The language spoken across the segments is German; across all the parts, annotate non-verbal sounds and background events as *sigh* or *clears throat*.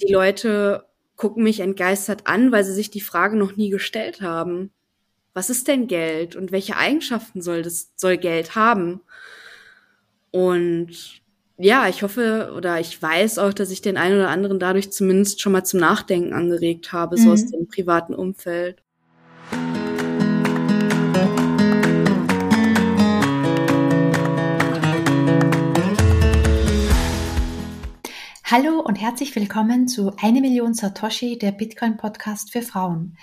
Die Leute gucken mich entgeistert an, weil sie sich die Frage noch nie gestellt haben. Was ist denn Geld und welche Eigenschaften soll das, soll Geld haben? Und ja, ich hoffe oder ich weiß auch, dass ich den einen oder anderen dadurch zumindest schon mal zum Nachdenken angeregt habe, mhm. so aus mhm. dem privaten Umfeld. Hallo und herzlich willkommen zu Eine Million Satoshi, der Bitcoin Podcast für Frauen.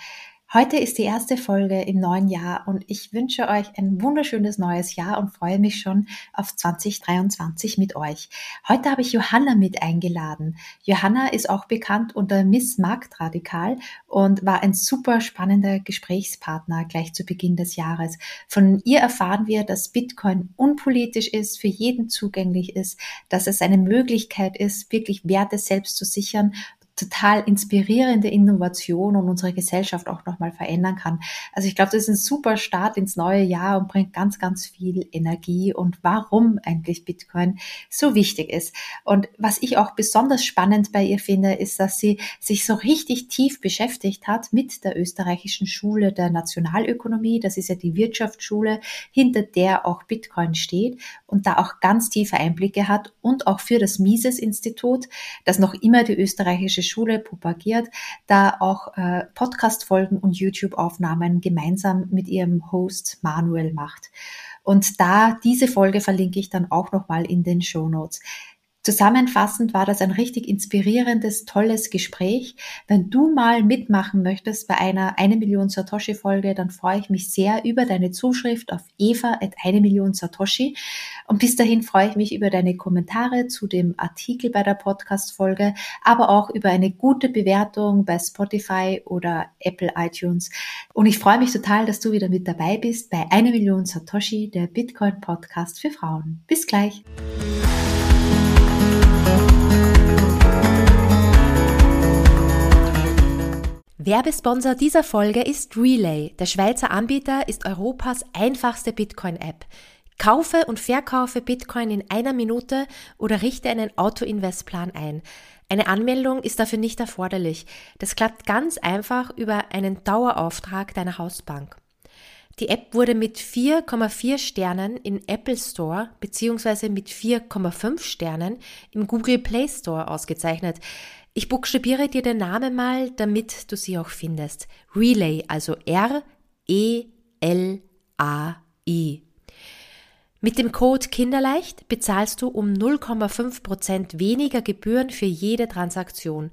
Heute ist die erste Folge im neuen Jahr und ich wünsche euch ein wunderschönes neues Jahr und freue mich schon auf 2023 mit euch. Heute habe ich Johanna mit eingeladen. Johanna ist auch bekannt unter Miss Marktradikal und war ein super spannender Gesprächspartner gleich zu Beginn des Jahres. Von ihr erfahren wir, dass Bitcoin unpolitisch ist, für jeden zugänglich ist, dass es eine Möglichkeit ist, wirklich Werte selbst zu sichern total inspirierende Innovation und unsere Gesellschaft auch nochmal verändern kann. Also ich glaube, das ist ein super Start ins neue Jahr und bringt ganz, ganz viel Energie und warum eigentlich Bitcoin so wichtig ist. Und was ich auch besonders spannend bei ihr finde, ist, dass sie sich so richtig tief beschäftigt hat mit der österreichischen Schule der Nationalökonomie. Das ist ja die Wirtschaftsschule, hinter der auch Bitcoin steht und da auch ganz tiefe Einblicke hat und auch für das Mises-Institut, das noch immer die österreichische Schule propagiert, da auch äh, Podcast-Folgen und YouTube-Aufnahmen gemeinsam mit ihrem Host Manuel macht. Und da diese Folge verlinke ich dann auch nochmal in den Show Notes. Zusammenfassend war das ein richtig inspirierendes, tolles Gespräch. Wenn du mal mitmachen möchtest bei einer eine Million Satoshi Folge, dann freue ich mich sehr über deine Zuschrift auf eva at eine Million Satoshi. Und bis dahin freue ich mich über deine Kommentare zu dem Artikel bei der Podcast Folge, aber auch über eine gute Bewertung bei Spotify oder Apple iTunes. Und ich freue mich total, dass du wieder mit dabei bist bei eine Million Satoshi, der Bitcoin Podcast für Frauen. Bis gleich. Werbesponsor dieser Folge ist Relay. Der Schweizer Anbieter ist Europas einfachste Bitcoin-App. Kaufe und verkaufe Bitcoin in einer Minute oder richte einen Auto-Invest-Plan ein. Eine Anmeldung ist dafür nicht erforderlich. Das klappt ganz einfach über einen Dauerauftrag deiner Hausbank. Die App wurde mit 4,4 Sternen in Apple Store bzw. mit 4,5 Sternen im Google Play Store ausgezeichnet. Ich buchstabiere dir den Namen mal, damit du sie auch findest. Relay, also R-E-L-A-I. Mit dem Code Kinderleicht bezahlst du um 0,5% weniger Gebühren für jede Transaktion.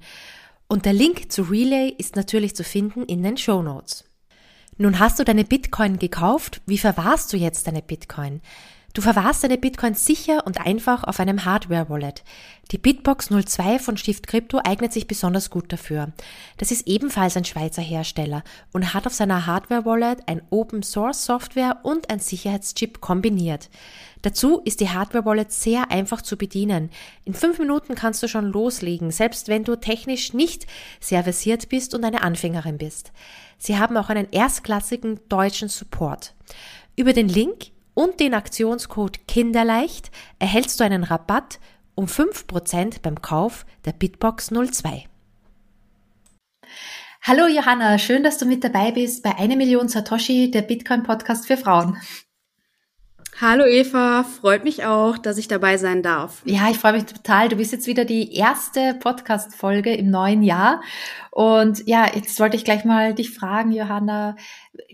Und der Link zu Relay ist natürlich zu finden in den Show Notes. Nun hast du deine Bitcoin gekauft. Wie verwahrst du jetzt deine Bitcoin? Du verwahrst deine Bitcoins sicher und einfach auf einem Hardware-Wallet. Die Bitbox 02 von Stift Crypto eignet sich besonders gut dafür. Das ist ebenfalls ein Schweizer Hersteller und hat auf seiner Hardware-Wallet ein Open-Source-Software und ein Sicherheitschip kombiniert. Dazu ist die Hardware-Wallet sehr einfach zu bedienen. In fünf Minuten kannst du schon loslegen, selbst wenn du technisch nicht sehr versiert bist und eine Anfängerin bist. Sie haben auch einen erstklassigen deutschen Support. Über den Link und den Aktionscode Kinderleicht erhältst du einen Rabatt um 5% beim Kauf der Bitbox 02. Hallo Johanna, schön, dass du mit dabei bist bei eine Million Satoshi, der Bitcoin Podcast für Frauen. Hallo Eva, freut mich auch, dass ich dabei sein darf. Ja, ich freue mich total. Du bist jetzt wieder die erste Podcast-Folge im neuen Jahr. Und ja, jetzt wollte ich gleich mal dich fragen, Johanna,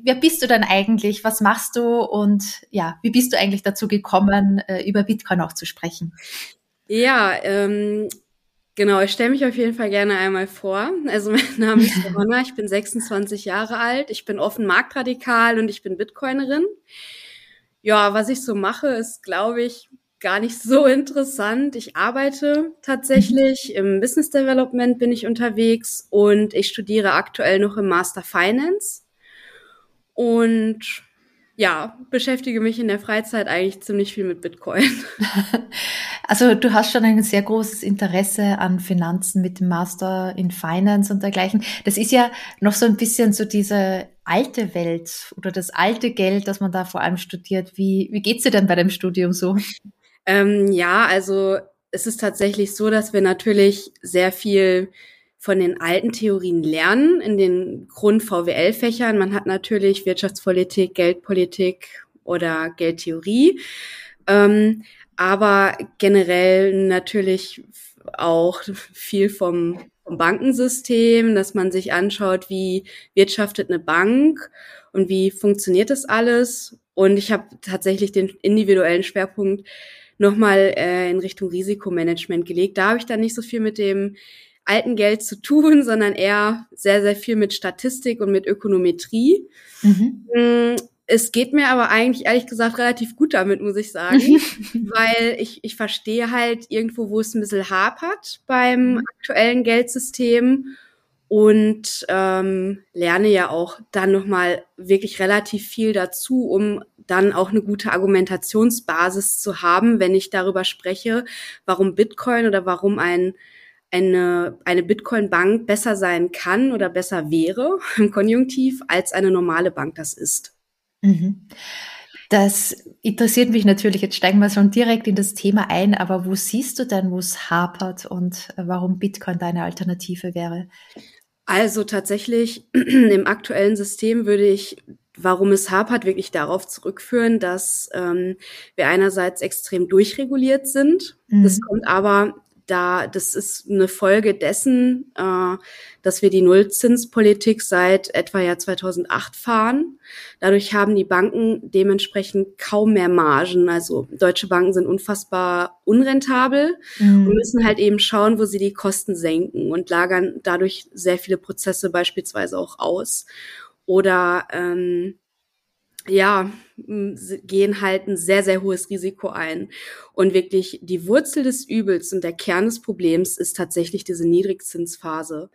wer bist du denn eigentlich? Was machst du? Und ja, wie bist du eigentlich dazu gekommen, äh, über Bitcoin auch zu sprechen? Ja, ähm, genau, ich stelle mich auf jeden Fall gerne einmal vor. Also *laughs* mein Name ist Johanna, ich bin 26 Jahre alt, ich bin offen marktradikal und ich bin Bitcoinerin. Ja, was ich so mache, ist, glaube ich, gar nicht so *laughs* interessant. Ich arbeite tatsächlich im Business Development bin ich unterwegs und ich studiere aktuell noch im Master Finance und ja, beschäftige mich in der Freizeit eigentlich ziemlich viel mit Bitcoin. *laughs* Also du hast schon ein sehr großes Interesse an Finanzen mit dem Master in Finance und dergleichen. Das ist ja noch so ein bisschen so diese alte Welt oder das alte Geld, das man da vor allem studiert. Wie, wie geht's dir denn bei dem Studium so? Ähm, ja, also es ist tatsächlich so, dass wir natürlich sehr viel von den alten Theorien lernen in den Grund-VWL-Fächern. Man hat natürlich Wirtschaftspolitik, Geldpolitik oder Geldtheorie, ähm, aber generell natürlich auch viel vom, vom Bankensystem, dass man sich anschaut, wie wirtschaftet eine Bank und wie funktioniert das alles. Und ich habe tatsächlich den individuellen Schwerpunkt nochmal äh, in Richtung Risikomanagement gelegt. Da habe ich dann nicht so viel mit dem alten Geld zu tun, *laughs* sondern eher sehr, sehr viel mit Statistik und mit Ökonometrie. Mhm. Es geht mir aber eigentlich ehrlich gesagt relativ gut damit, muss ich sagen, *laughs* weil ich, ich verstehe halt irgendwo, wo es ein bisschen hapert beim mhm. aktuellen Geldsystem und ähm, lerne ja auch dann nochmal wirklich relativ viel dazu, um dann auch eine gute Argumentationsbasis zu haben, wenn ich darüber spreche, warum Bitcoin oder warum ein eine, eine Bitcoin-Bank besser sein kann oder besser wäre *laughs* im Konjunktiv, als eine normale Bank das ist. Mhm. Das interessiert mich natürlich. Jetzt steigen wir schon direkt in das Thema ein. Aber wo siehst du denn, wo es hapert und warum Bitcoin deine Alternative wäre? Also tatsächlich *clears throat* im aktuellen System würde ich, warum es hapert, wirklich darauf zurückführen, dass ähm, wir einerseits extrem durchreguliert sind. Mhm. Das kommt aber da, das ist eine Folge dessen, äh, dass wir die Nullzinspolitik seit etwa Jahr 2008 fahren. Dadurch haben die Banken dementsprechend kaum mehr Margen. Also deutsche Banken sind unfassbar unrentabel mhm. und müssen halt eben schauen, wo sie die Kosten senken und lagern dadurch sehr viele Prozesse beispielsweise auch aus. Oder ähm, ja, gehen halt ein sehr, sehr hohes Risiko ein. Und wirklich die Wurzel des Übels und der Kern des Problems ist tatsächlich diese Niedrigzinsphase.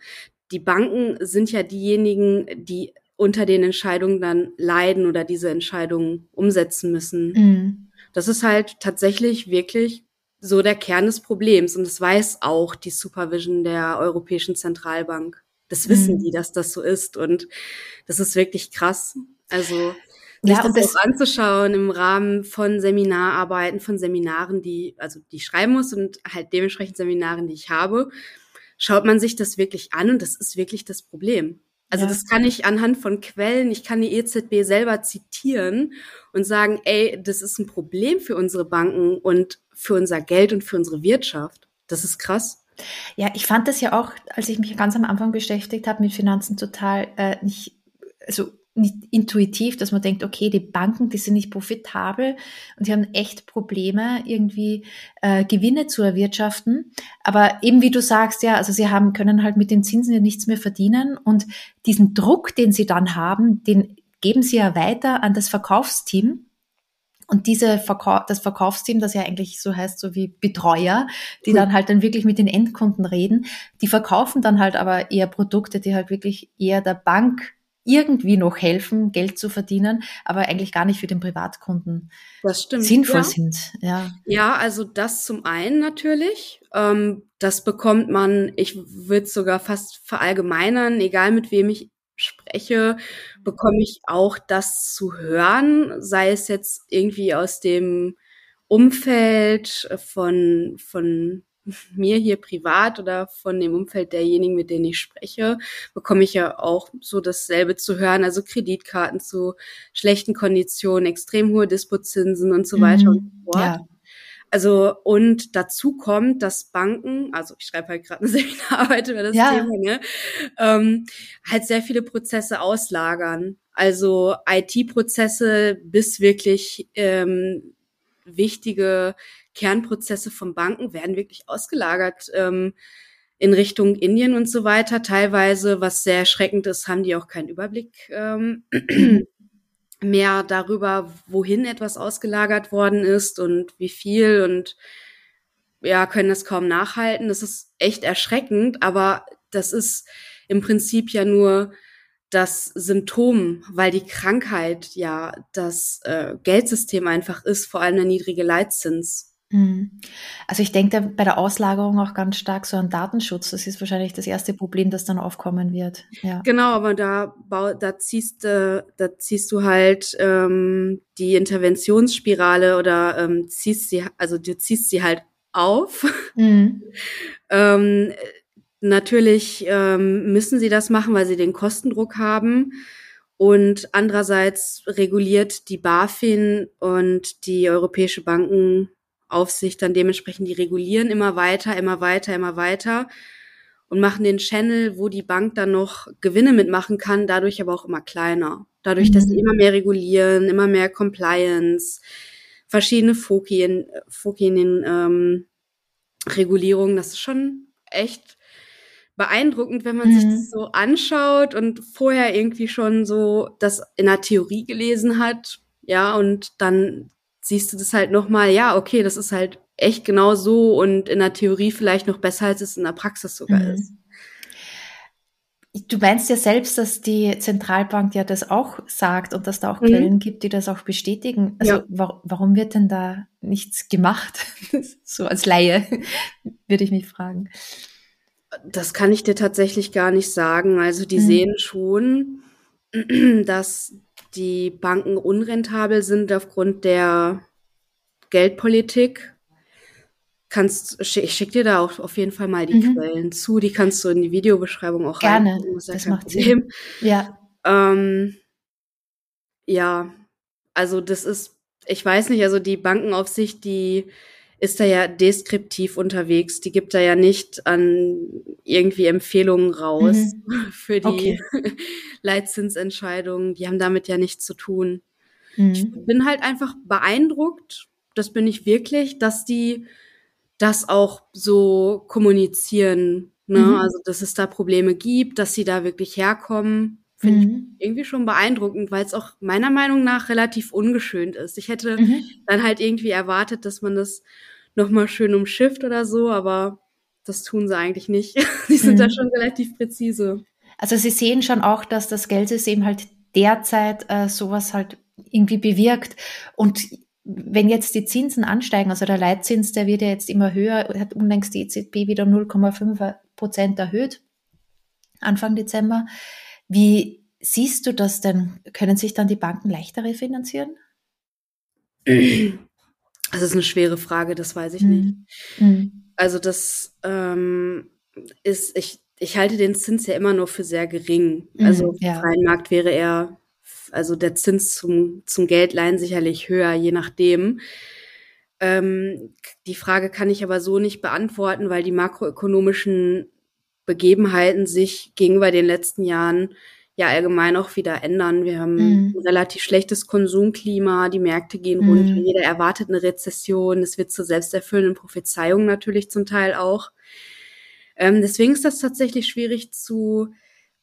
Die Banken sind ja diejenigen, die unter den Entscheidungen dann leiden oder diese Entscheidungen umsetzen müssen. Mhm. Das ist halt tatsächlich wirklich so der Kern des Problems. Und das weiß auch die Supervision der Europäischen Zentralbank. Das wissen mhm. die, dass das so ist. Und das ist wirklich krass. Also ja, sich das, das auch anzuschauen im Rahmen von Seminararbeiten, von Seminaren, die, also die ich schreiben muss und halt dementsprechend Seminaren, die ich habe, schaut man sich das wirklich an und das ist wirklich das Problem. Also ja. das kann ich anhand von Quellen, ich kann die EZB selber zitieren und sagen, ey, das ist ein Problem für unsere Banken und für unser Geld und für unsere Wirtschaft. Das ist krass. Ja, ich fand das ja auch, als ich mich ganz am Anfang beschäftigt habe mit Finanzen, total äh, nicht, also nicht intuitiv, dass man denkt, okay, die Banken, die sind nicht profitabel und die haben echt Probleme, irgendwie äh, Gewinne zu erwirtschaften. Aber eben wie du sagst, ja, also sie haben, können halt mit den Zinsen ja nichts mehr verdienen und diesen Druck, den sie dann haben, den geben sie ja weiter an das Verkaufsteam. Und diese Verkau das Verkaufsteam, das ja eigentlich so heißt, so wie Betreuer, die mhm. dann halt dann wirklich mit den Endkunden reden, die verkaufen dann halt aber eher Produkte, die halt wirklich eher der Bank irgendwie noch helfen, Geld zu verdienen, aber eigentlich gar nicht für den Privatkunden das stimmt, sinnvoll ja. sind. Ja. ja, also das zum einen natürlich. Ähm, das bekommt man, ich würde sogar fast verallgemeinern, egal mit wem ich spreche, bekomme ich auch das zu hören, sei es jetzt irgendwie aus dem Umfeld von, von mir hier privat oder von dem Umfeld derjenigen, mit denen ich spreche, bekomme ich ja auch so dasselbe zu hören. Also Kreditkarten zu schlechten Konditionen, extrem hohe Dispozinsen und so weiter mhm. und so fort. Ja. Also und dazu kommt, dass Banken, also ich schreibe halt gerade eine *laughs* Seminararbeit über das ja. Thema, ne, ähm, halt sehr viele Prozesse auslagern. Also IT-Prozesse bis wirklich ähm, wichtige Kernprozesse von Banken werden wirklich ausgelagert ähm, in Richtung Indien und so weiter. Teilweise, was sehr erschreckend ist, haben die auch keinen Überblick ähm, *clears throat* mehr darüber, wohin etwas ausgelagert worden ist und wie viel und ja, können das kaum nachhalten. Das ist echt erschreckend, aber das ist im Prinzip ja nur das Symptom, weil die Krankheit ja das äh, Geldsystem einfach ist, vor allem der niedrige Leitzins. Mhm. Also ich denke bei der Auslagerung auch ganz stark so an Datenschutz. Das ist wahrscheinlich das erste Problem, das dann aufkommen wird. Ja. Genau, aber da, da ziehst du, da ziehst du halt ähm, die Interventionsspirale oder ähm, ziehst sie, also du ziehst sie halt auf. Mhm. *laughs* ähm, natürlich ähm, müssen sie das machen, weil sie den Kostendruck haben. Und andererseits reguliert die BaFin und die Europäische Bankenaufsicht dann dementsprechend, die regulieren immer weiter, immer weiter, immer weiter und machen den Channel, wo die Bank dann noch Gewinne mitmachen kann, dadurch aber auch immer kleiner. Dadurch, mhm. dass sie immer mehr regulieren, immer mehr Compliance, verschiedene Fokien, Fokien ähm, Regulierungen, das ist schon echt beeindruckend, wenn man mhm. sich das so anschaut und vorher irgendwie schon so das in der Theorie gelesen hat, ja, und dann siehst du das halt nochmal, ja, okay, das ist halt echt genau so und in der Theorie vielleicht noch besser, als es in der Praxis sogar mhm. ist. Du meinst ja selbst, dass die Zentralbank ja das auch sagt und dass da auch mhm. Quellen gibt, die das auch bestätigen. Also ja. wa warum wird denn da nichts gemacht? *laughs* so als Laie *laughs* würde ich mich fragen. Das kann ich dir tatsächlich gar nicht sagen. Also die mhm. sehen schon, *clears throat* dass die Banken unrentabel sind aufgrund der Geldpolitik. Kannst, ich schicke dir da auch auf jeden Fall mal die mhm. Quellen zu. Die kannst du in die Videobeschreibung auch Gerne. rein. Das, das macht Problem. Sinn. Ja. Ähm, ja, also das ist, ich weiß nicht, also die Bankenaufsicht, die ist da ja deskriptiv unterwegs. Die gibt da ja nicht an irgendwie Empfehlungen raus mhm. *laughs* für die okay. *laughs* Leitzinsentscheidungen. Die haben damit ja nichts zu tun. Mhm. Ich bin halt einfach beeindruckt, das bin ich wirklich, dass die das auch so kommunizieren. Ne? Mhm. Also, dass es da Probleme gibt, dass sie da wirklich herkommen. Finde mhm. ich irgendwie schon beeindruckend, weil es auch meiner Meinung nach relativ ungeschönt ist. Ich hätte mhm. dann halt irgendwie erwartet, dass man das nochmal schön umschifft oder so, aber das tun sie eigentlich nicht. *laughs* Die sind mhm. da schon relativ präzise. Also sie sehen schon auch, dass das Geldsystem halt derzeit äh, sowas halt irgendwie bewirkt. Und wenn jetzt die Zinsen ansteigen, also der Leitzins, der wird ja jetzt immer höher, hat unlängst die EZB wieder 0,5 Prozent erhöht, Anfang Dezember. Wie siehst du das denn? Können sich dann die Banken leichter refinanzieren? *clears throat* Das ist eine schwere Frage, das weiß ich mhm. nicht. Mhm. Also das ähm, ist, ich, ich halte den Zins ja immer nur für sehr gering. Mhm, also ja. freien Markt wäre er, also der Zins zum, zum Geldleihen sicherlich höher, je nachdem. Ähm, die Frage kann ich aber so nicht beantworten, weil die makroökonomischen Begebenheiten sich gegenüber den letzten Jahren ja allgemein auch wieder ändern. Wir haben mhm. ein relativ schlechtes Konsumklima, die Märkte gehen mhm. runter, jeder erwartet eine Rezession, es wird zur selbsterfüllenden Prophezeiung natürlich zum Teil auch. Ähm, deswegen ist das tatsächlich schwierig zu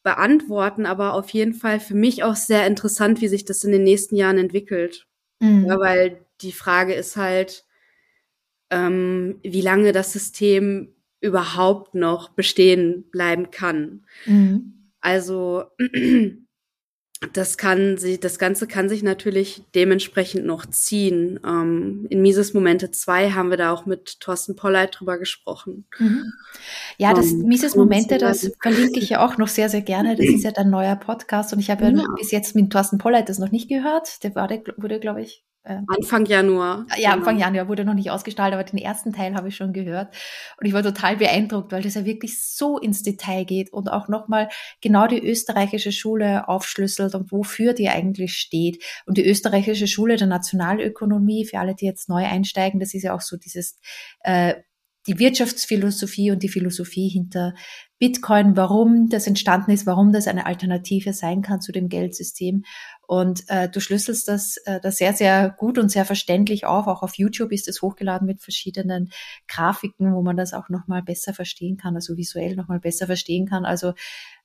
beantworten, aber auf jeden Fall für mich auch sehr interessant, wie sich das in den nächsten Jahren entwickelt. Mhm. Ja, weil die Frage ist halt, ähm, wie lange das System überhaupt noch bestehen bleiben kann. Mhm. Also *clears throat* das kann sich, das Ganze kann sich natürlich dementsprechend noch ziehen. Ähm, in Mises Momente 2 haben wir da auch mit Thorsten Polleit drüber gesprochen. Mhm. Ja, das um, ähm, Mises Momente, das verlinke ich ja auch noch sehr, sehr gerne. Das ist ja dein neuer Podcast und ich habe ja, ja. bis jetzt mit Thorsten Polleit das noch nicht gehört. Der war, der wurde, glaube ich, äh, Anfang Januar. Ja, Anfang genau. Januar wurde noch nicht ausgestrahlt, aber den ersten Teil habe ich schon gehört. Und ich war total beeindruckt, weil das ja wirklich so ins Detail geht und auch nochmal genau die österreichische Schule aufschlüsselt und wofür die eigentlich steht. Und die österreichische Schule der Nationalökonomie, für alle, die jetzt neu einsteigen, das ist ja auch so dieses äh, die Wirtschaftsphilosophie und die Philosophie hinter Bitcoin, warum das entstanden ist, warum das eine Alternative sein kann zu dem Geldsystem. Und äh, du schlüsselst das äh, da sehr, sehr gut und sehr verständlich auf. Auch auf YouTube ist es hochgeladen mit verschiedenen Grafiken, wo man das auch nochmal besser verstehen kann, also visuell nochmal besser verstehen kann. Also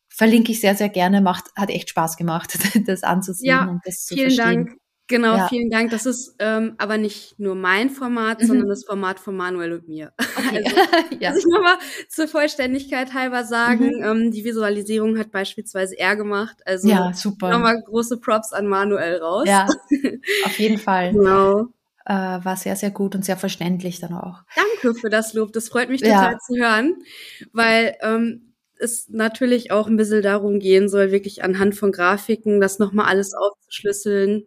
verlinke ich sehr, sehr gerne. Macht, hat echt Spaß gemacht, *laughs* das anzusehen ja, und das zu vielen verstehen. Dank. Genau, ja. vielen Dank. Das ist ähm, aber nicht nur mein Format, mhm. sondern das Format von Manuel und mir. *laughs* Okay. Also, *laughs* ja. Also ich nochmal zur Vollständigkeit halber sagen, mhm. ähm, die Visualisierung hat beispielsweise er gemacht. Also ja, super. nochmal große Props an Manuel raus. Ja, *laughs* auf jeden Fall. Genau. Äh, war sehr, sehr gut und sehr verständlich dann auch. Danke für das Lob. Das freut mich total ja. zu hören, weil ähm, es natürlich auch ein bisschen darum gehen soll, wirklich anhand von Grafiken das nochmal alles aufzuschlüsseln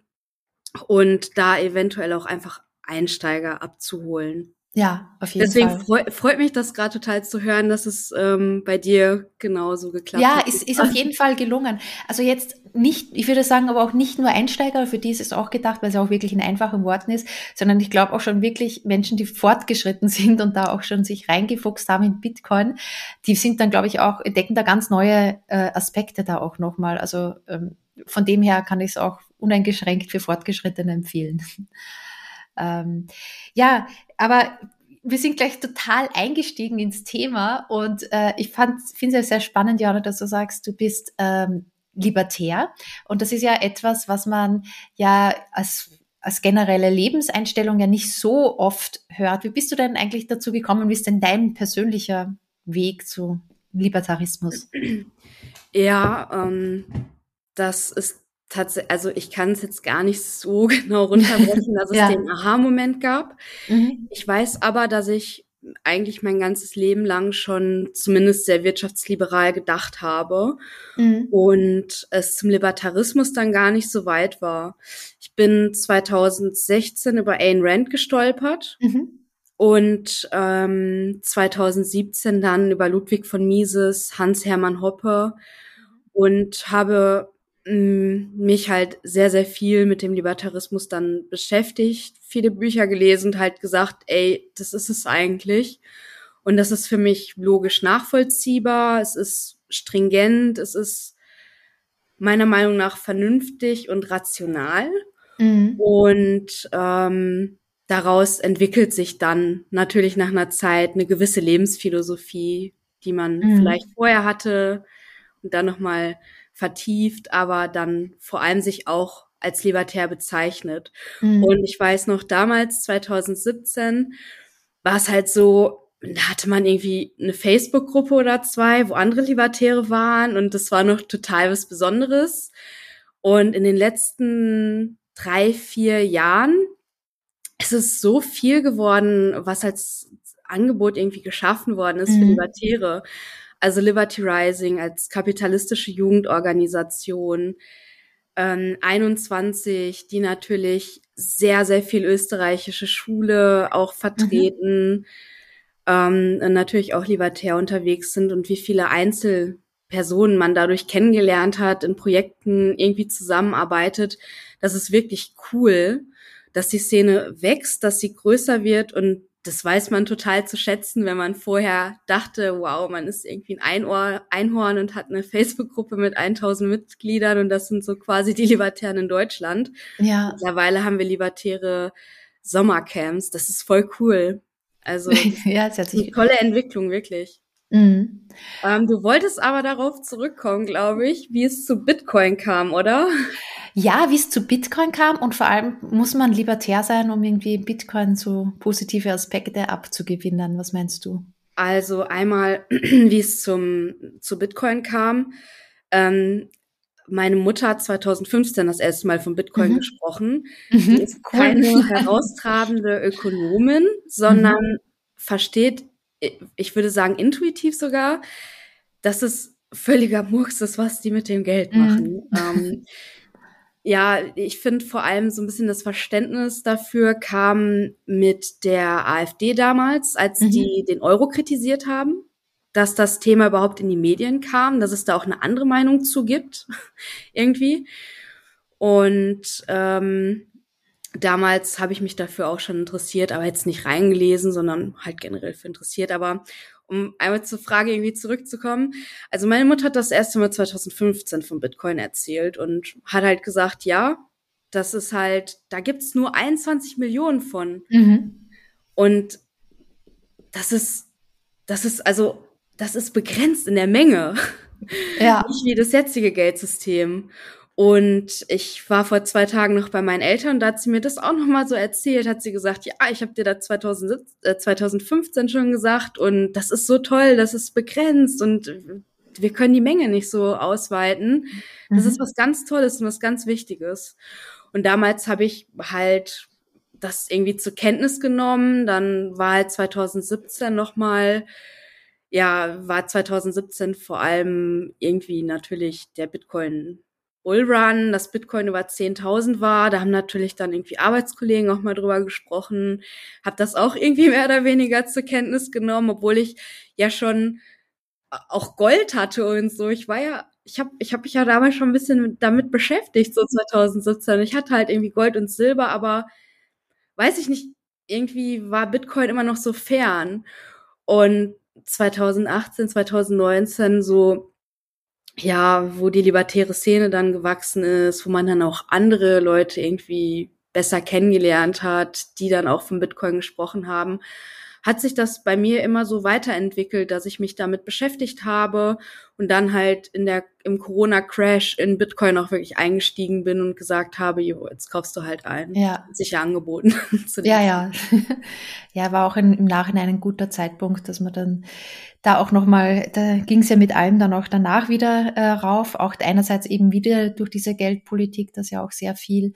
und da eventuell auch einfach Einsteiger abzuholen. Ja, auf jeden Deswegen Fall. Deswegen freu, freut mich das gerade total zu hören, dass es ähm, bei dir genauso geklappt ja, hat. Ja, ist, ist auf jeden Fall gelungen. Also jetzt nicht, ich würde sagen, aber auch nicht nur Einsteiger, für die ist es auch gedacht, weil es auch wirklich in einfachen Worten ist, sondern ich glaube auch schon wirklich Menschen, die fortgeschritten *laughs* sind und da auch schon sich reingefuchst haben in Bitcoin, die sind dann, glaube ich, auch, decken da ganz neue äh, Aspekte da auch nochmal. Also ähm, von dem her kann ich es auch uneingeschränkt für Fortgeschrittene empfehlen. *laughs* ähm, ja, aber wir sind gleich total eingestiegen ins Thema und äh, ich finde es ja sehr spannend, Jana, dass du sagst, du bist ähm, libertär und das ist ja etwas, was man ja als als generelle Lebenseinstellung ja nicht so oft hört. Wie bist du denn eigentlich dazu gekommen? Wie ist denn dein persönlicher Weg zu Libertarismus? Ja, ähm, das ist tatsächlich, also ich kann es jetzt gar nicht so *laughs* genau runterbrechen, dass *laughs* es ja. den Aha-Moment gab. Mhm. Ich weiß aber, dass ich eigentlich mein ganzes Leben lang schon zumindest sehr wirtschaftsliberal gedacht habe mhm. und es zum Libertarismus dann gar nicht so weit war. Ich bin 2016 über Ayn Rand gestolpert mhm. und ähm, 2017 dann über Ludwig von Mises, Hans-Hermann Hoppe und habe mich halt sehr, sehr viel mit dem Libertarismus dann beschäftigt, viele Bücher gelesen und halt gesagt, ey, das ist es eigentlich. Und das ist für mich logisch nachvollziehbar, es ist stringent, es ist meiner Meinung nach vernünftig und rational. Mhm. Und ähm, daraus entwickelt sich dann natürlich nach einer Zeit eine gewisse Lebensphilosophie, die man mhm. vielleicht vorher hatte und dann nochmal vertieft, aber dann vor allem sich auch als libertär bezeichnet. Mhm. Und ich weiß noch, damals, 2017, war es halt so, da hatte man irgendwie eine Facebook-Gruppe oder zwei, wo andere Libertäre waren und das war noch total was Besonderes. Und in den letzten drei, vier Jahren ist es so viel geworden, was als Angebot irgendwie geschaffen worden ist mhm. für Libertäre. Also Liberty Rising als kapitalistische Jugendorganisation, ähm, 21, die natürlich sehr, sehr viel österreichische Schule auch vertreten, mhm. ähm, natürlich auch libertär unterwegs sind und wie viele Einzelpersonen man dadurch kennengelernt hat, in Projekten irgendwie zusammenarbeitet. Das ist wirklich cool, dass die Szene wächst, dass sie größer wird und das weiß man total zu schätzen, wenn man vorher dachte, wow, man ist irgendwie ein Einohr, Einhorn und hat eine Facebook-Gruppe mit 1000 Mitgliedern und das sind so quasi die Libertären in Deutschland. Ja. Mittlerweile haben wir libertäre Sommercamps. Das ist voll cool. Also, *laughs* ja, das ist eine tolle Entwicklung, wirklich. Mhm. Ähm, du wolltest aber darauf zurückkommen, glaube ich, wie es zu Bitcoin kam, oder? Ja, wie es zu Bitcoin kam und vor allem muss man libertär sein, um irgendwie Bitcoin so positive Aspekte abzugewinnen. Was meinst du? Also einmal, *clears throat* wie es zum zu Bitcoin kam. Ähm, meine Mutter hat 2015 das erste Mal von Bitcoin mhm. gesprochen. Mhm. Sie ist keine heraustrabende Ökonomin, sondern mhm. versteht, ich würde sagen intuitiv sogar, dass es völliger Murks ist, was die mit dem Geld mhm. machen. Ähm, ja, ich finde vor allem so ein bisschen das Verständnis dafür kam mit der AfD damals, als mhm. die den Euro kritisiert haben, dass das Thema überhaupt in die Medien kam, dass es da auch eine andere Meinung zu gibt, *laughs* irgendwie. Und ähm, damals habe ich mich dafür auch schon interessiert, aber jetzt nicht reingelesen, sondern halt generell für interessiert. Aber um einmal zur Frage irgendwie zurückzukommen. Also meine Mutter hat das erste Mal 2015 von Bitcoin erzählt und hat halt gesagt, ja, das ist halt, da gibt's nur 21 Millionen von. Mhm. Und das ist, das ist, also, das ist begrenzt in der Menge. Ja. *laughs* Nicht wie das jetzige Geldsystem. Und ich war vor zwei Tagen noch bei meinen Eltern, da hat sie mir das auch nochmal so erzählt, hat sie gesagt, ja, ich habe dir da 2000, äh, 2015 schon gesagt und das ist so toll, das ist begrenzt und wir können die Menge nicht so ausweiten. Das mhm. ist was ganz Tolles und was ganz Wichtiges. Und damals habe ich halt das irgendwie zur Kenntnis genommen. Dann war halt 2017 nochmal, ja, war 2017 vor allem irgendwie natürlich der Bitcoin Bullrun, dass Bitcoin über 10.000 war. Da haben natürlich dann irgendwie Arbeitskollegen auch mal drüber gesprochen. Habe das auch irgendwie mehr oder weniger zur Kenntnis genommen, obwohl ich ja schon auch Gold hatte und so. Ich war ja, ich habe ich hab mich ja damals schon ein bisschen damit beschäftigt, so 2017. Ich hatte halt irgendwie Gold und Silber, aber weiß ich nicht, irgendwie war Bitcoin immer noch so fern. Und 2018, 2019 so ja, wo die libertäre Szene dann gewachsen ist, wo man dann auch andere Leute irgendwie besser kennengelernt hat, die dann auch von Bitcoin gesprochen haben hat sich das bei mir immer so weiterentwickelt, dass ich mich damit beschäftigt habe und dann halt in der, im Corona-Crash in Bitcoin auch wirklich eingestiegen bin und gesagt habe, jo, jetzt kaufst du halt ein. Ja. Sicher angeboten. *laughs* ja, ja. *laughs* ja, war auch in, im Nachhinein ein guter Zeitpunkt, dass man dann da auch nochmal, da ging es ja mit allem dann auch danach wieder äh, rauf. Auch einerseits eben wieder durch diese Geldpolitik, dass ja auch sehr viel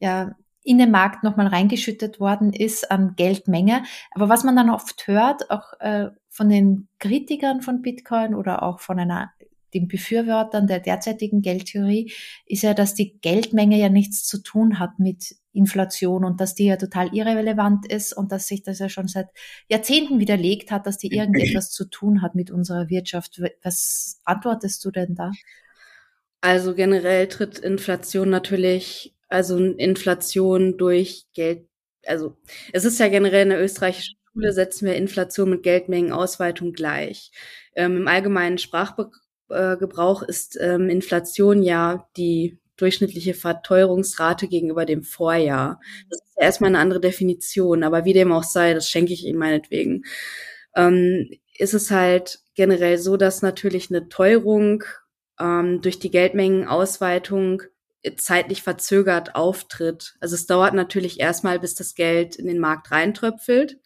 ja, in den Markt nochmal reingeschüttet worden ist an Geldmenge. Aber was man dann oft hört, auch äh, von den Kritikern von Bitcoin oder auch von einer den Befürwortern der derzeitigen Geldtheorie ist ja, dass die Geldmenge ja nichts zu tun hat mit Inflation und dass die ja total irrelevant ist und dass sich das ja schon seit Jahrzehnten widerlegt hat, dass die irgendetwas zu tun hat mit unserer Wirtschaft. Was antwortest du denn da? Also generell tritt Inflation natürlich also Inflation durch Geld, also es ist ja generell in der österreichischen Schule setzen wir Inflation mit Geldmengenausweitung gleich. Ähm, Im allgemeinen Sprachgebrauch ist ähm, Inflation ja die durchschnittliche Verteuerungsrate gegenüber dem Vorjahr. Das ist ja erstmal eine andere Definition, aber wie dem auch sei, das schenke ich Ihnen meinetwegen. Ähm, ist es halt generell so, dass natürlich eine Teuerung ähm, durch die Geldmengenausweitung zeitlich verzögert auftritt. Also es dauert natürlich erstmal, bis das Geld in den Markt reintröpfelt.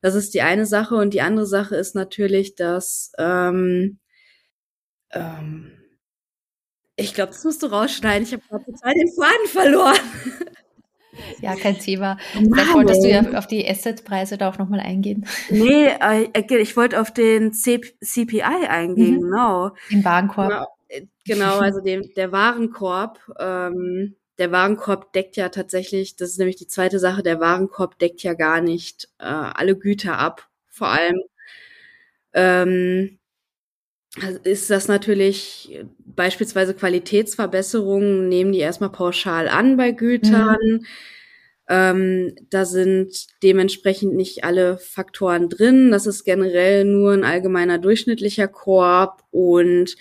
Das ist die eine Sache. Und die andere Sache ist natürlich, dass ähm, ähm, ich glaube, das musst du rausschneiden. Ich habe gerade total den Faden verloren. *laughs* Ja, kein Thema. Vielleicht wolltest du ja auf die Assetpreise da auch nochmal eingehen. Nee, äh, ich wollte auf den C CPI eingehen, mhm. genau. Im Warenkorb. Genau. Genau, also dem, der Warenkorb, ähm, der Warenkorb deckt ja tatsächlich, das ist nämlich die zweite Sache, der Warenkorb deckt ja gar nicht äh, alle Güter ab. Vor allem ähm, ist das natürlich beispielsweise Qualitätsverbesserungen, nehmen die erstmal pauschal an bei Gütern. Mhm. Ähm, da sind dementsprechend nicht alle Faktoren drin. Das ist generell nur ein allgemeiner durchschnittlicher Korb und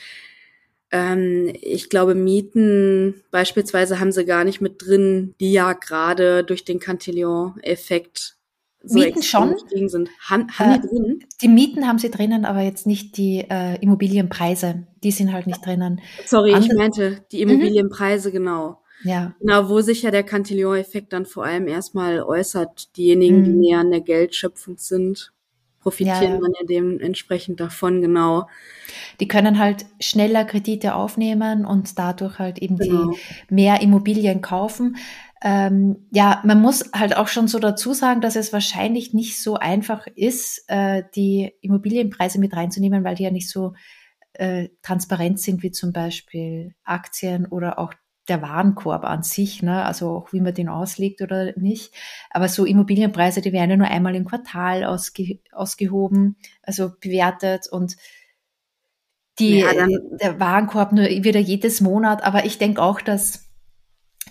ähm, ich glaube, Mieten beispielsweise haben sie gar nicht mit drin, die ja gerade durch den Cantillon-Effekt so Mieten schon sind. Haben, haben äh, die drin? Die Mieten haben sie drinnen, aber jetzt nicht die äh, Immobilienpreise. Die sind halt nicht drinnen. Sorry, Andere ich meinte die mhm. Immobilienpreise, mhm. genau. Ja. Genau, wo sich ja der Cantillon-Effekt dann vor allem erstmal äußert. Diejenigen, mhm. die näher an der Geldschöpfung sind profitieren ja, ja. dann ja dementsprechend davon, genau. Die können halt schneller Kredite aufnehmen und dadurch halt eben genau. die mehr Immobilien kaufen. Ähm, ja, man muss halt auch schon so dazu sagen, dass es wahrscheinlich nicht so einfach ist, äh, die Immobilienpreise mit reinzunehmen, weil die ja nicht so äh, transparent sind wie zum Beispiel Aktien oder auch der Warenkorb an sich, ne? also auch wie man den auslegt oder nicht. Aber so Immobilienpreise, die werden ja nur einmal im Quartal ausge ausgehoben, also bewertet und die, ja, der Warenkorb nur wieder jedes Monat. Aber ich denke auch, dass,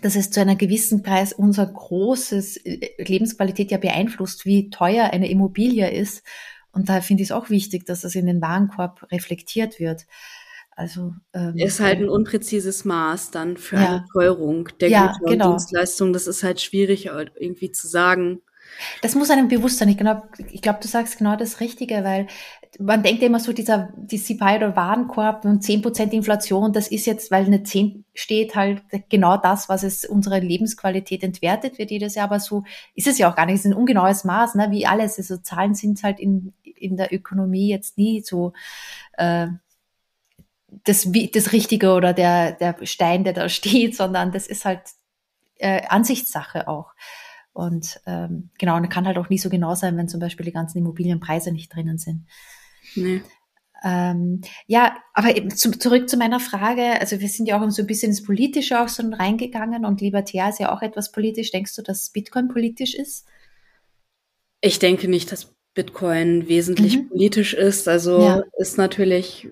dass es zu einer gewissen Preis unser großes äh, Lebensqualität ja beeinflusst, wie teuer eine Immobilie ist. Und da finde ich es auch wichtig, dass das in den Warenkorb reflektiert wird. Also ähm, ist halt ein unpräzises Maß dann für ja. eine Teuerung der ja, Güter genau. und Dienstleistungen. Das ist halt schwierig irgendwie zu sagen. Das muss einem bewusst sein. Ich, genau, ich glaube, du sagst genau das Richtige, weil man denkt immer so, dieser die CPI oder Warenkorb und 10% Inflation, das ist jetzt, weil eine 10 steht, halt genau das, was es unsere Lebensqualität entwertet wird jedes Jahr. Aber so ist es ja auch gar nicht. Es ist ein ungenaues Maß, ne? wie alles. Also Zahlen sind halt in, in der Ökonomie jetzt nie so äh, das, das Richtige oder der, der Stein, der da *laughs* steht, sondern das ist halt äh, Ansichtssache auch. Und ähm, genau, und kann halt auch nie so genau sein, wenn zum Beispiel die ganzen Immobilienpreise nicht drinnen sind. Nee. Ähm, ja, aber eben zu, zurück zu meiner Frage. Also wir sind ja auch so ein bisschen ins Politische auch so reingegangen und Libertär ist ja auch etwas politisch. Denkst du, dass Bitcoin politisch ist? Ich denke nicht, dass Bitcoin wesentlich mhm. politisch ist. Also ja. ist natürlich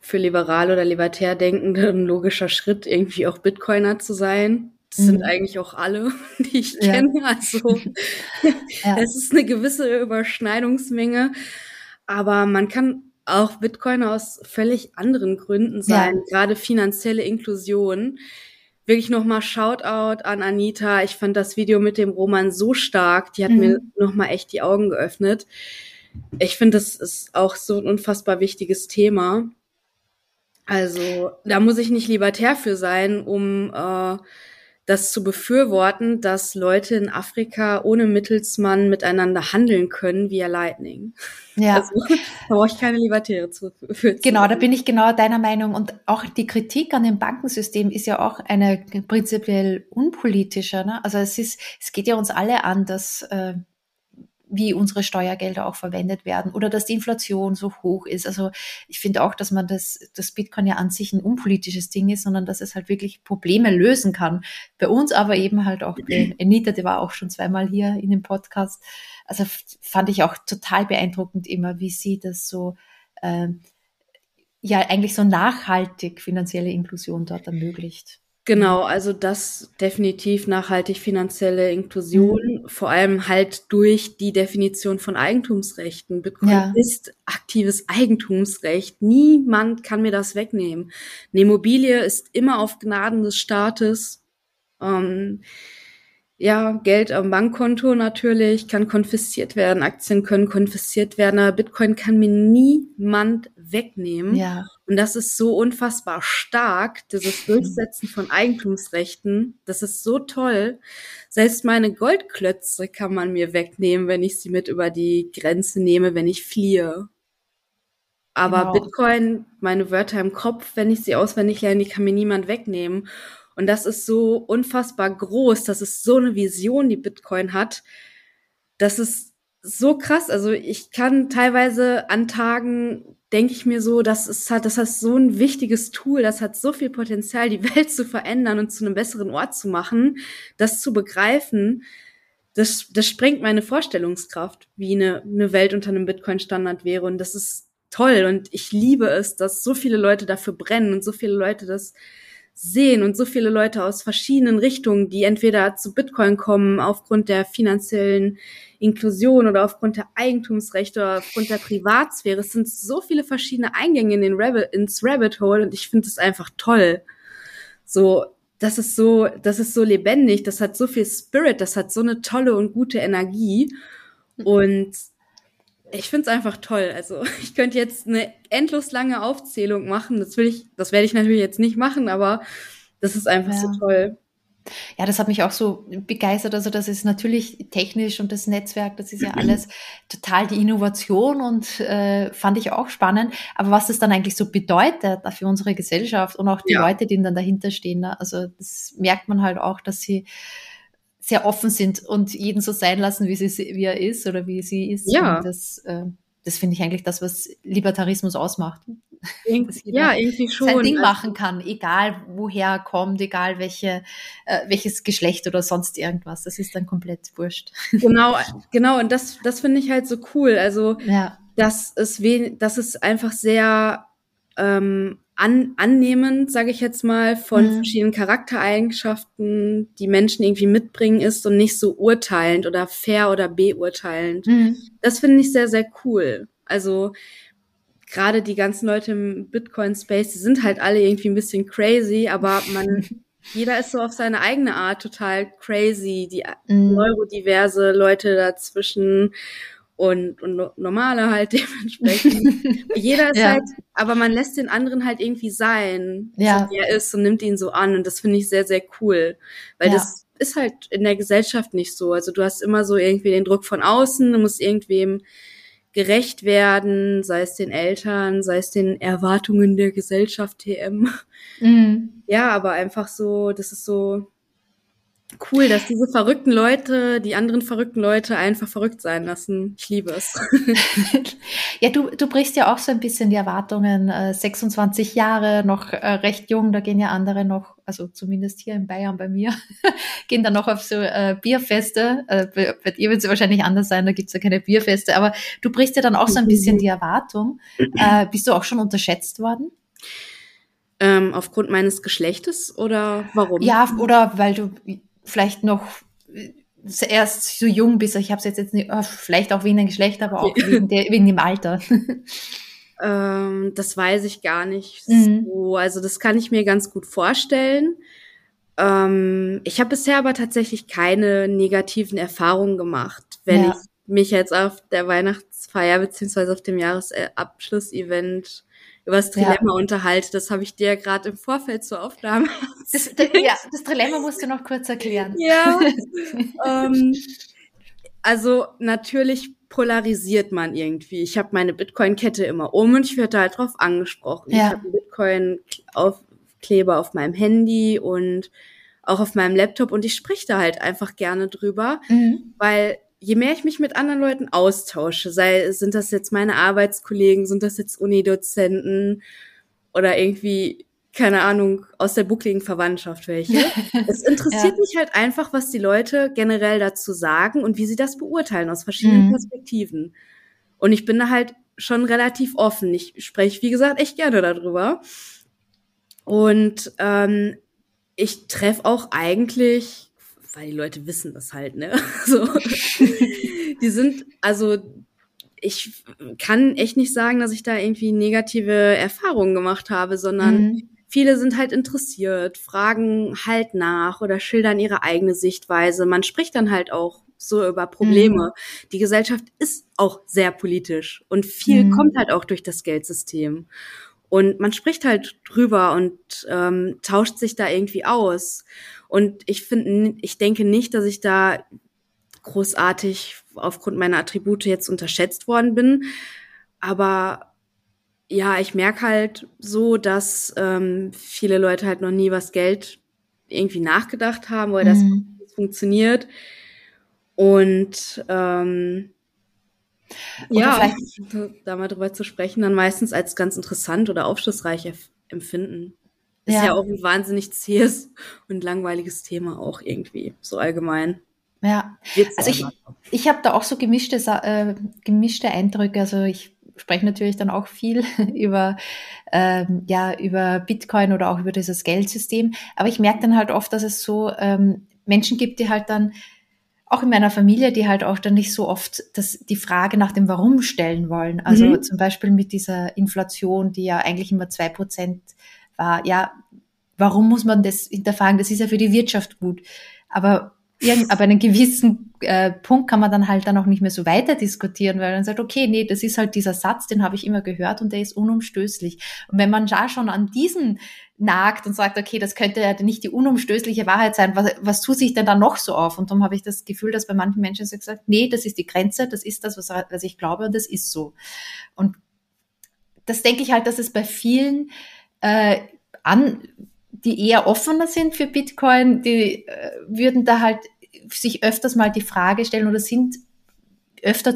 für liberal oder libertär Denkende ein logischer Schritt, irgendwie auch Bitcoiner zu sein. Das mhm. sind eigentlich auch alle, *laughs* die ich ja. kenne. Also *laughs* ja. es ist eine gewisse Überschneidungsmenge. Aber man kann auch Bitcoin aus völlig anderen Gründen sein, ja. gerade finanzielle Inklusion. Wirklich nochmal Shoutout an Anita. Ich fand das Video mit dem Roman so stark. Die hat mhm. mir nochmal echt die Augen geöffnet. Ich finde, das ist auch so ein unfassbar wichtiges Thema. Also, da muss ich nicht libertär für sein, um äh, das zu befürworten, dass Leute in Afrika ohne Mittelsmann miteinander handeln können via Lightning. Ja. Also, da brauche ich keine Libertäre zu, für. Genau, da bin ich genau deiner Meinung. Und auch die Kritik an dem Bankensystem ist ja auch eine prinzipiell unpolitischer. Ne? Also es ist, es geht ja uns alle an, dass äh, wie unsere Steuergelder auch verwendet werden oder dass die Inflation so hoch ist. Also ich finde auch, dass man das, das Bitcoin ja an sich ein unpolitisches Ding ist, sondern dass es halt wirklich Probleme lösen kann. Bei uns aber eben halt auch, bei Anita, die war auch schon zweimal hier in dem Podcast. Also fand ich auch total beeindruckend immer, wie sie das so, äh, ja, eigentlich so nachhaltig finanzielle Inklusion dort ermöglicht. Genau, also das definitiv nachhaltig finanzielle Inklusion, mhm. vor allem halt durch die Definition von Eigentumsrechten. Bitcoin ja. ist aktives Eigentumsrecht. Niemand kann mir das wegnehmen. Eine Immobilie ist immer auf Gnaden des Staates. Ähm, ja, Geld am Bankkonto natürlich kann konfisziert werden, Aktien können konfisziert werden, aber Bitcoin kann mir niemand wegnehmen. Ja. Und das ist so unfassbar stark, dieses *laughs* Durchsetzen von Eigentumsrechten. Das ist so toll. Selbst meine Goldklötze kann man mir wegnehmen, wenn ich sie mit über die Grenze nehme, wenn ich fliehe. Aber genau. Bitcoin, meine Wörter im Kopf, wenn ich sie auswendig lerne, die kann mir niemand wegnehmen. Und das ist so unfassbar groß. Das ist so eine Vision, die Bitcoin hat. Das ist so krass. Also ich kann teilweise an Tagen denke ich mir so, das ist halt, das ist so ein wichtiges Tool, das hat so viel Potenzial, die *laughs* Welt zu verändern und zu einem besseren Ort zu machen, das zu begreifen, das, das sprengt meine Vorstellungskraft, wie eine, eine Welt unter einem Bitcoin-Standard wäre. Und das ist toll. Und ich liebe es, dass so viele Leute dafür brennen und so viele Leute das sehen und so viele Leute aus verschiedenen Richtungen, die entweder zu Bitcoin kommen aufgrund der finanziellen Inklusion oder aufgrund der Eigentumsrechte oder aufgrund der Privatsphäre. Es sind so viele verschiedene Eingänge in den Rabbit, ins Rabbit Hole und ich finde es einfach toll. So, das ist so, das ist so lebendig, das hat so viel Spirit, das hat so eine tolle und gute Energie und ich finde es einfach toll. Also *laughs* ich könnte jetzt eine endlos lange Aufzählung machen. Das will ich, das werde ich natürlich jetzt nicht machen, aber das ist einfach ja. so toll. Ja, das hat mich auch so begeistert. Also das ist natürlich technisch und das Netzwerk, das ist ja *clears throat* alles total die Innovation und äh, fand ich auch spannend. Aber was das dann eigentlich so bedeutet für unsere Gesellschaft und auch die ja. Leute, die dann dahinter stehen, ne? also das merkt man halt auch, dass sie sehr offen sind und jeden so sein lassen, wie, sie, wie er ist oder wie sie ist. Ja. Und das, äh, das finde ich eigentlich das, was Libertarismus ausmacht. Ja, irgendwie schon. Sein Ding also machen kann, egal woher er kommt, egal welche, äh, welches Geschlecht oder sonst irgendwas. Das ist dann komplett wurscht. *laughs* Genau, genau. Und das, das finde ich halt so cool. Also, ja. dass es, dass es einfach sehr ähm, an, annehmend, sage ich jetzt mal, von mhm. verschiedenen Charaktereigenschaften, die Menschen irgendwie mitbringen, ist und nicht so urteilend oder fair oder beurteilend. Mhm. Das finde ich sehr, sehr cool. Also gerade die ganzen Leute im Bitcoin-Space, die sind halt alle irgendwie ein bisschen crazy, aber man, *laughs* jeder ist so auf seine eigene Art total crazy, die mhm. neurodiverse Leute dazwischen und, und normale halt *laughs* dementsprechend. Jeder ist *laughs* ja. halt, aber man lässt den anderen halt irgendwie sein, ja. wie er ist und nimmt ihn so an und das finde ich sehr, sehr cool, weil ja. das ist halt in der Gesellschaft nicht so. Also du hast immer so irgendwie den Druck von außen, du musst irgendwem gerecht werden, sei es den Eltern, sei es den Erwartungen der Gesellschaft TM. Mhm. Ja, aber einfach so, das ist so, cool, dass diese verrückten Leute, die anderen verrückten Leute einfach verrückt sein lassen. Ich liebe es. *laughs* ja, du, du brichst ja auch so ein bisschen die Erwartungen. Äh, 26 Jahre, noch äh, recht jung, da gehen ja andere noch, also zumindest hier in Bayern bei mir, *laughs* gehen dann noch auf so äh, Bierfeste. Äh, bei, bei dir wird es wahrscheinlich anders sein, da gibt's ja keine Bierfeste, aber du brichst ja dann auch so ein bisschen die Erwartung. *laughs* Äh, bist du auch schon unterschätzt worden? Ähm, aufgrund meines Geschlechtes oder warum? Ja, oder weil du vielleicht noch erst so jung bist. Ich habe es jetzt, jetzt nicht, oh, vielleicht auch wegen dem Geschlecht, aber auch wegen, der, wegen dem Alter. *laughs* Ähm, das weiß ich gar nicht mhm. so. Also das kann ich mir ganz gut vorstellen. Ähm, ich habe bisher aber tatsächlich keine negativen Erfahrungen gemacht, wenn ja. ich mich jetzt auf der Weihnachtsfeier beziehungsweise auf dem Jahresabschlussevent über das Trilemma ja. unterhalte. Das habe ich dir gerade im Vorfeld zur Aufnahme. *laughs* Das, das, ja, das Trilemma musst du noch kurz erklären. Ja. *laughs* ähm, also natürlich polarisiert man irgendwie. Ich habe meine Bitcoin-Kette immer um und ich werde halt drauf angesprochen. Ja. Ich habe einen Bitcoin-Kleber auf meinem Handy und auch auf meinem Laptop und ich spreche da halt einfach gerne drüber, mhm. weil je mehr ich mich mit anderen Leuten austausche, sei, sind das jetzt meine Arbeitskollegen, sind das jetzt Unidozenten oder irgendwie, keine Ahnung, aus der buckligen Verwandtschaft welche. *laughs* es interessiert ja. mich halt einfach, was die Leute generell dazu sagen und wie sie das beurteilen aus verschiedenen mhm. Perspektiven. Und ich bin da halt schon relativ offen. Ich spreche, wie gesagt, echt gerne darüber. Und ähm, ich treffe auch eigentlich weil die Leute wissen das halt, ne? *laughs* So. *laughs* die sind, also ich kann echt nicht sagen, dass ich da irgendwie negative Erfahrungen gemacht habe, sondern mhm. viele sind halt interessiert, fragen halt nach oder schildern ihre eigene Sichtweise. Man spricht dann halt auch so über Probleme. Mhm. Die Gesellschaft ist auch sehr politisch und viel mhm. kommt halt auch durch das Geldsystem. Und man spricht halt drüber und ähm, tauscht sich da irgendwie aus. Und ich finde, ich denke nicht, dass ich da großartig aufgrund meiner Attribute jetzt unterschätzt worden bin. Aber ja, ich merke halt so, dass ähm, viele Leute halt noch nie was Geld irgendwie nachgedacht haben, weil mhm. das funktioniert. Und ähm, ja, da mal drüber zu sprechen, dann meistens als ganz interessant oder aufschlussreich empfinden. Ist ja. ja auch ein wahnsinnig zähes und langweiliges Thema auch irgendwie, so allgemein. Ja, also ich, ich habe da auch so gemischte, äh, gemischte Eindrücke. Also ich spreche natürlich dann auch viel *laughs* über, ähm, ja, über Bitcoin oder auch über dieses Geldsystem. Aber ich merke dann halt oft, dass es so ähm, Menschen gibt, die halt dann auch in meiner Familie, die halt auch dann nicht so oft das, die Frage nach dem Warum stellen wollen. Also mhm. zum Beispiel mit dieser Inflation, die ja eigentlich immer zwei Prozent war, ja, warum muss man das hinterfragen? Das ist ja für die Wirtschaft gut. Aber aber einen gewissen äh, Punkt kann man dann halt dann auch nicht mehr so weiter diskutieren, weil man sagt, okay, nee, das ist halt dieser Satz, den habe ich immer gehört und der ist unumstößlich. Und wenn man da schon an diesen nagt und sagt, okay, das könnte ja nicht die unumstößliche Wahrheit sein, was, was tut sich denn da noch so auf? Und darum habe ich das Gefühl, dass bei manchen Menschen so gesagt, nee, das ist die Grenze, das ist das, was, was ich glaube und das ist so. Und das denke ich halt, dass es bei vielen äh, an, die eher offener sind für Bitcoin, die äh, würden da halt sich öfters mal die Frage stellen oder sind öfter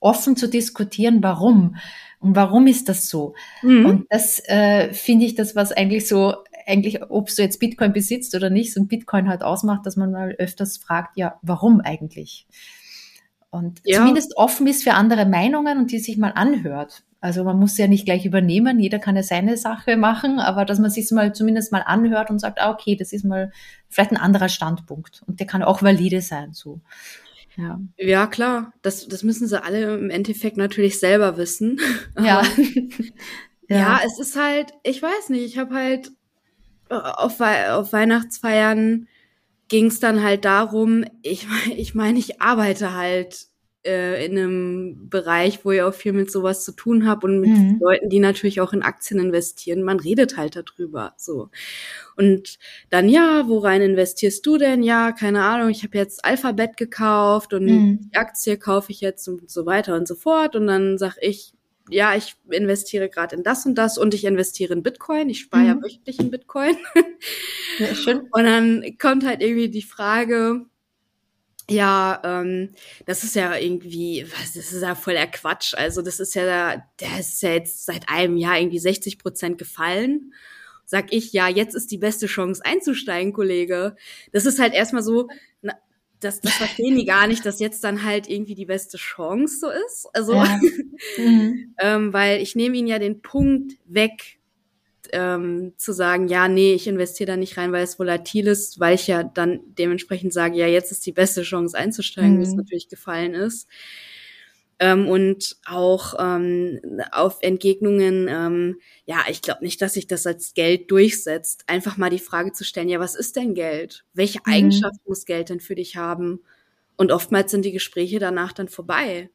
offen zu diskutieren, warum und warum ist das so. Mhm. Und das äh, finde ich das, was eigentlich so, eigentlich, ob du jetzt Bitcoin besitzt oder nicht, so ein Bitcoin halt ausmacht, dass man mal öfters fragt, ja, warum eigentlich? Und ja. zumindest offen ist für andere Meinungen und die sich mal anhört. Also man muss ja nicht gleich übernehmen, jeder kann ja seine Sache machen, aber dass man sich mal zumindest mal anhört und sagt, ah, okay, das ist mal vielleicht ein anderer Standpunkt und der kann auch valide sein, so. Ja. ja, klar. Das, das müssen sie alle im Endeffekt natürlich selber wissen. *laughs* Ja. *laughs* ja. ja, es ist halt, ich weiß nicht, ich habe halt äh, auf, auf Weihnachtsfeiern ging es dann halt darum, ich, *laughs* ich meine, ich arbeite halt äh, in einem Bereich, wo ich auch viel mit sowas zu tun habe und mit mhm. Leuten, die natürlich auch in Aktien investieren. Man redet halt darüber. So. Und dann, ja, worein investierst du denn? Ja, keine Ahnung, ich habe jetzt Alphabet gekauft und mhm. die Aktie kaufe ich jetzt und so weiter und so fort. Und dann sag ich, ja, ich investiere gerade in das und das und ich investiere in Bitcoin. Ich spare mhm. ja wöchentlich in Bitcoin. Ja, schön. Und dann kommt halt irgendwie die Frage, ja, ähm, das ist ja irgendwie, was, das ist ja voll der Quatsch. Also das ist ja, der ist ja jetzt seit einem Jahr irgendwie 60 Prozent gefallen. Sag ich, ja, jetzt ist die beste Chance einzusteigen, Kollege. Das ist halt erstmal so, na, das, das verstehen die gar nicht, dass jetzt dann halt irgendwie die beste Chance so ist. Also, ja. *laughs* mhm. ähm, weil ich nehme ihnen ja den Punkt weg, ähm, zu sagen, ja, nee, ich investiere da nicht rein, weil es volatil ist, weil ich ja dann dementsprechend sage, ja, jetzt ist die beste Chance einzusteigen, mhm. wie es mhm. natürlich gefallen ist. Ähm, und auch ähm, auf Entgegnungen, ähm, ja, ich glaube nicht, dass sich das als Geld durchsetzt. Einfach mal die Frage zu stellen, ja, was ist denn Geld? Welche mhm. Eigenschaft muss Geld denn für dich haben? Und oftmals sind die Gespräche danach dann vorbei.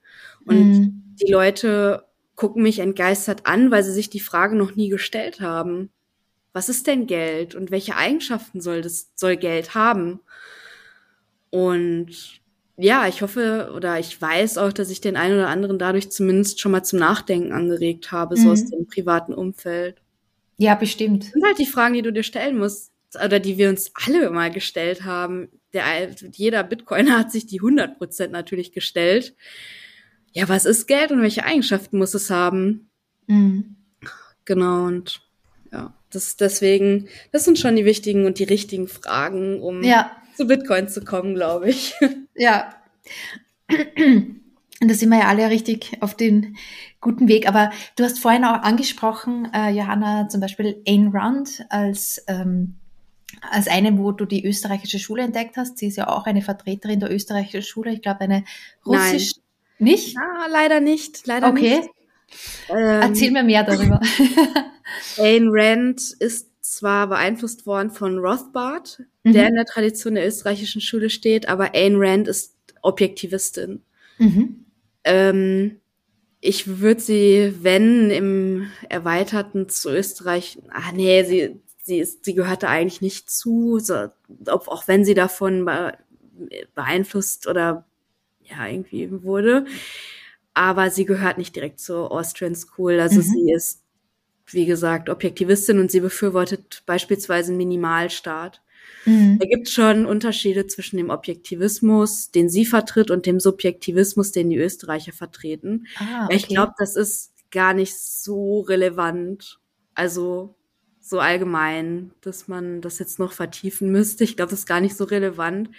Und mhm. die Leute gucken mich entgeistert an, weil sie sich die Frage noch nie gestellt haben. Was ist denn Geld und welche Eigenschaften soll das, soll Geld haben? Und ja, ich hoffe oder ich weiß auch, dass ich den einen oder anderen dadurch zumindest schon mal zum Nachdenken angeregt habe, mhm. so aus mhm. dem privaten Umfeld. Ja, bestimmt. Das sind halt die Fragen, die du dir stellen musst oder die wir uns alle mal gestellt haben. Der, jeder Bitcoiner hat sich die 100 Prozent natürlich gestellt ja, was ist Geld und welche Eigenschaften muss es haben? Mhm. Genau, und ja, das deswegen, das sind schon die wichtigen und die richtigen Fragen, um ja. Zu Bitcoin zu kommen, glaube ich. *laughs* Ja. Und da sind wir ja alle richtig auf den guten Weg. Aber du hast vorhin auch angesprochen, äh, Johanna, zum Beispiel Ayn Rand als, ähm, als eine, wo du die österreichische Schule entdeckt hast. Sie ist ja auch eine Vertreterin der österreichischen Schule. Ich glaube, eine russisch, nicht? Ja, leider nicht. Leider okay. nicht. Ähm, Erzähl mir mehr darüber. Ayn Rand ist zwar beeinflusst worden von Rothbard, mhm. der in der Tradition der österreichischen Schule steht, aber Ayn Rand ist Objektivistin. Mhm. Ähm, ich würde sie, wenn im Erweiterten zu Österreich, ah nee, sie, sie ist, sie gehörte eigentlich nicht zu, so, ob, auch wenn sie davon beeinflusst oder ja, irgendwie wurde. Aber sie gehört nicht direkt zur Austrian School. Also mhm. sie ist, wie gesagt, Objektivistin und sie befürwortet beispielsweise einen Minimalstaat. Mhm. Da gibt schon Unterschiede zwischen dem Objektivismus, den sie vertritt, und dem Subjektivismus, den die Österreicher vertreten. Ah, okay. Ich glaube, das ist gar nicht so relevant. Also so allgemein, dass man das jetzt noch vertiefen müsste. Ich glaube, das ist gar nicht so relevant.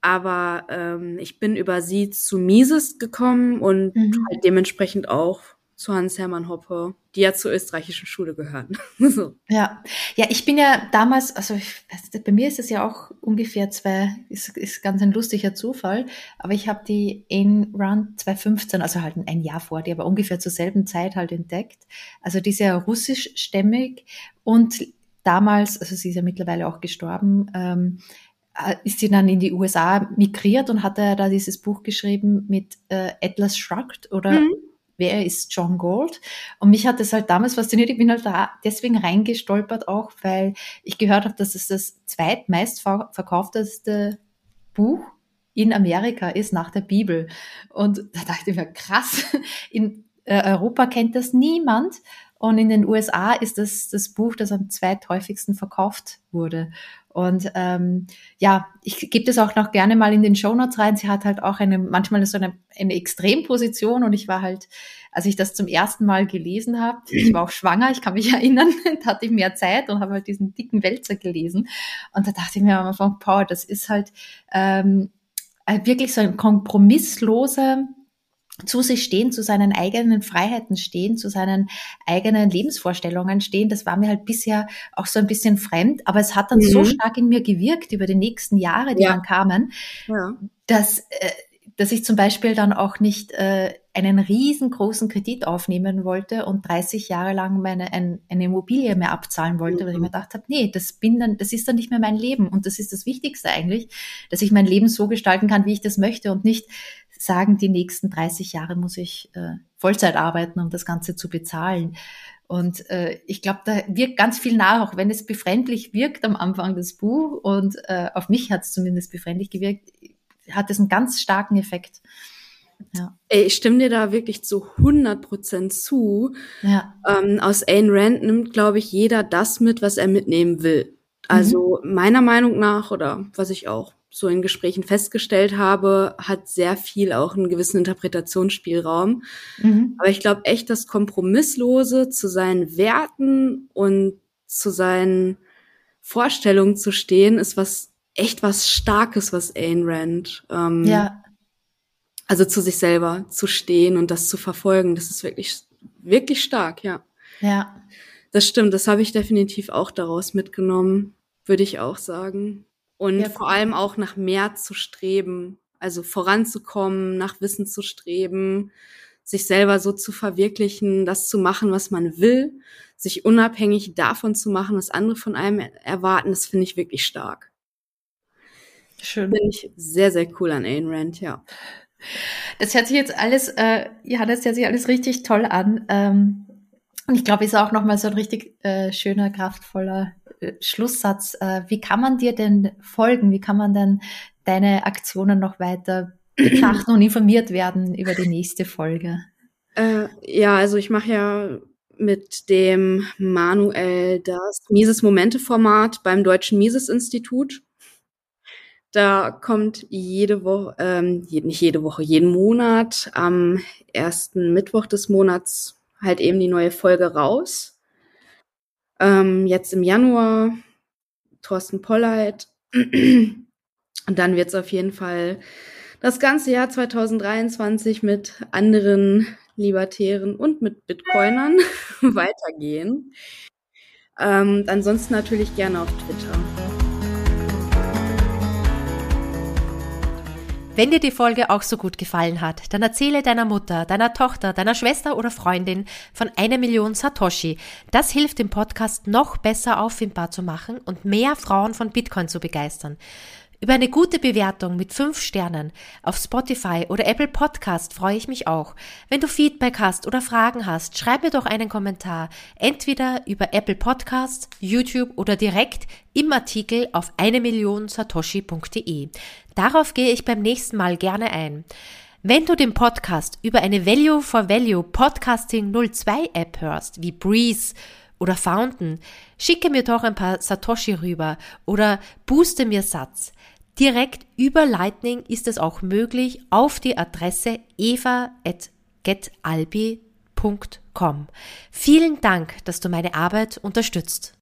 Aber ähm, ich bin über sie zu Mises gekommen und mhm. halt dementsprechend auch zu Hans-Hermann Hoppe, die ja zur österreichischen Schule gehören. *laughs* so. Ja, ja, ich bin ja damals, also ich, bei mir ist es ja auch ungefähr zwei, ist, ist ganz ein lustiger Zufall, aber ich habe die in Run 2015, also halt ein Jahr vor die, aber ungefähr zur selben Zeit halt entdeckt. Also die ist ja russischstämmig und damals, also sie ist ja mittlerweile auch gestorben, ähm, äh, ist sie dann in die USA migriert und hat er da dieses Buch geschrieben mit äh, Atlas Shrugged oder mhm. Wer ist John Gold? Und mich hat das halt damals fasziniert. Ich bin halt da deswegen reingestolpert auch, weil ich gehört habe, dass es das zweitmeist verkaufteste Buch in Amerika ist nach der Bibel. Und da dachte ich mir, krass, *laughs* in äh, Europa kennt das niemand. Und in den USA ist das das Buch, das am zweithäufigsten verkauft wurde. Und ähm, ja, ich gebe das auch noch gerne mal in den Show Notes rein. Sie hat halt auch eine, manchmal so eine, eine Extremposition und ich war halt, als ich das zum ersten Mal gelesen habe, ich war auch schwanger, ich kann mich *laughs* erinnern, da hatte ich mehr Zeit und habe halt diesen dicken Wälzer gelesen. Und da dachte ich mir am Anfang, Paul, das ist halt ähm, wirklich so ein kompromissloser zu sich stehen, zu seinen eigenen Freiheiten stehen, zu seinen eigenen Lebensvorstellungen stehen. Das war mir halt bisher auch so ein bisschen fremd, aber es hat dann mhm. so stark in mir gewirkt über die nächsten Jahre, die ja. dann kamen, ja. dass, äh, dass ich zum Beispiel dann auch nicht äh, einen riesengroßen Kredit aufnehmen wollte und 30 Jahre lang meine ein, eine Immobilie mehr abzahlen wollte, mhm. weil ich mir gedacht habe, nee, das bin dann, das ist dann nicht mehr mein Leben und das ist das Wichtigste eigentlich, dass ich mein Leben so gestalten kann, wie ich das möchte und nicht sagen, die nächsten 30 Jahre muss ich äh, Vollzeit arbeiten, um das Ganze zu bezahlen. Und äh, ich glaube, da wirkt ganz viel nach, auch wenn es befremdlich wirkt am Anfang des Buch und äh, auf mich hat es zumindest befremdlich gewirkt, hat es einen ganz starken Effekt. Ja. Ey, ich stimme dir da wirklich zu 100 Prozent zu. Ja. Ähm, aus Ayn Rand nimmt, glaube ich, jeder das mit, was er mitnehmen will. Also mhm. meiner Meinung nach oder was ich auch so in Gesprächen festgestellt habe, hat sehr viel auch einen gewissen Interpretationsspielraum. Mhm. Aber ich glaube echt, das Kompromisslose zu seinen Werten und zu seinen Vorstellungen zu stehen, ist was echt was Starkes, was Ayn Rand. Ähm, ja. Also zu sich selber zu stehen und das zu verfolgen, das ist wirklich, wirklich stark, ja. Ja. Das stimmt, das habe ich definitiv auch daraus mitgenommen, würde ich auch sagen. Und ja, vor allem auch nach mehr zu streben, also voranzukommen, nach Wissen zu streben, sich selber so zu verwirklichen, das zu machen, was man will, sich unabhängig davon zu machen, was andere von einem erwarten, das finde ich wirklich stark. Schön. Finde ich sehr, sehr cool an Ayn Rand, ja. Das hört sich jetzt alles, äh, ja, das hört sich alles richtig toll an. Ähm, und ich glaube, ist auch nochmal so ein richtig äh, schöner, kraftvoller Schlusssatz. Äh, wie kann man dir denn folgen? Wie kann man denn deine Aktionen noch weiter betrachten und informiert werden über die nächste Folge? Äh, ja, also ich mache ja mit dem Manuel das Mises Momente Format beim Deutschen Mises Institut. Da kommt jede Woche, ähm, nicht jede Woche, jeden Monat am ersten Mittwoch des Monats halt eben die neue Folge raus. Ähm, jetzt im Januar Thorsten Polleit. Und dann wird es auf jeden Fall das ganze Jahr 2023 mit anderen Libertären und mit Bitcoinern *laughs* weitergehen. Ähm, ansonsten natürlich gerne auf Twitter. Wenn dir die Folge auch so gut gefallen hat, dann erzähle deiner Mutter, deiner Tochter, deiner Schwester oder Freundin von einer Million Satoshi. Das hilft dem Podcast noch besser auffindbar zu machen und mehr Frauen von Bitcoin zu begeistern. Über eine gute Bewertung mit fünf Sternen auf Spotify oder Apple Podcast freue ich mich auch. Wenn du Feedback hast oder Fragen hast, schreib mir doch einen Kommentar, entweder über Apple Podcast, YouTube oder direkt im Artikel auf 1 Darauf gehe ich beim nächsten Mal gerne ein. Wenn du den Podcast über eine Value for Value Podcasting 02 App hörst, wie Breeze oder Fountain, schicke mir doch ein paar Satoshi rüber oder booste mir Satz. Direkt über Lightning ist es auch möglich auf die Adresse eva.getalbi.com. Vielen Dank, dass du meine Arbeit unterstützt.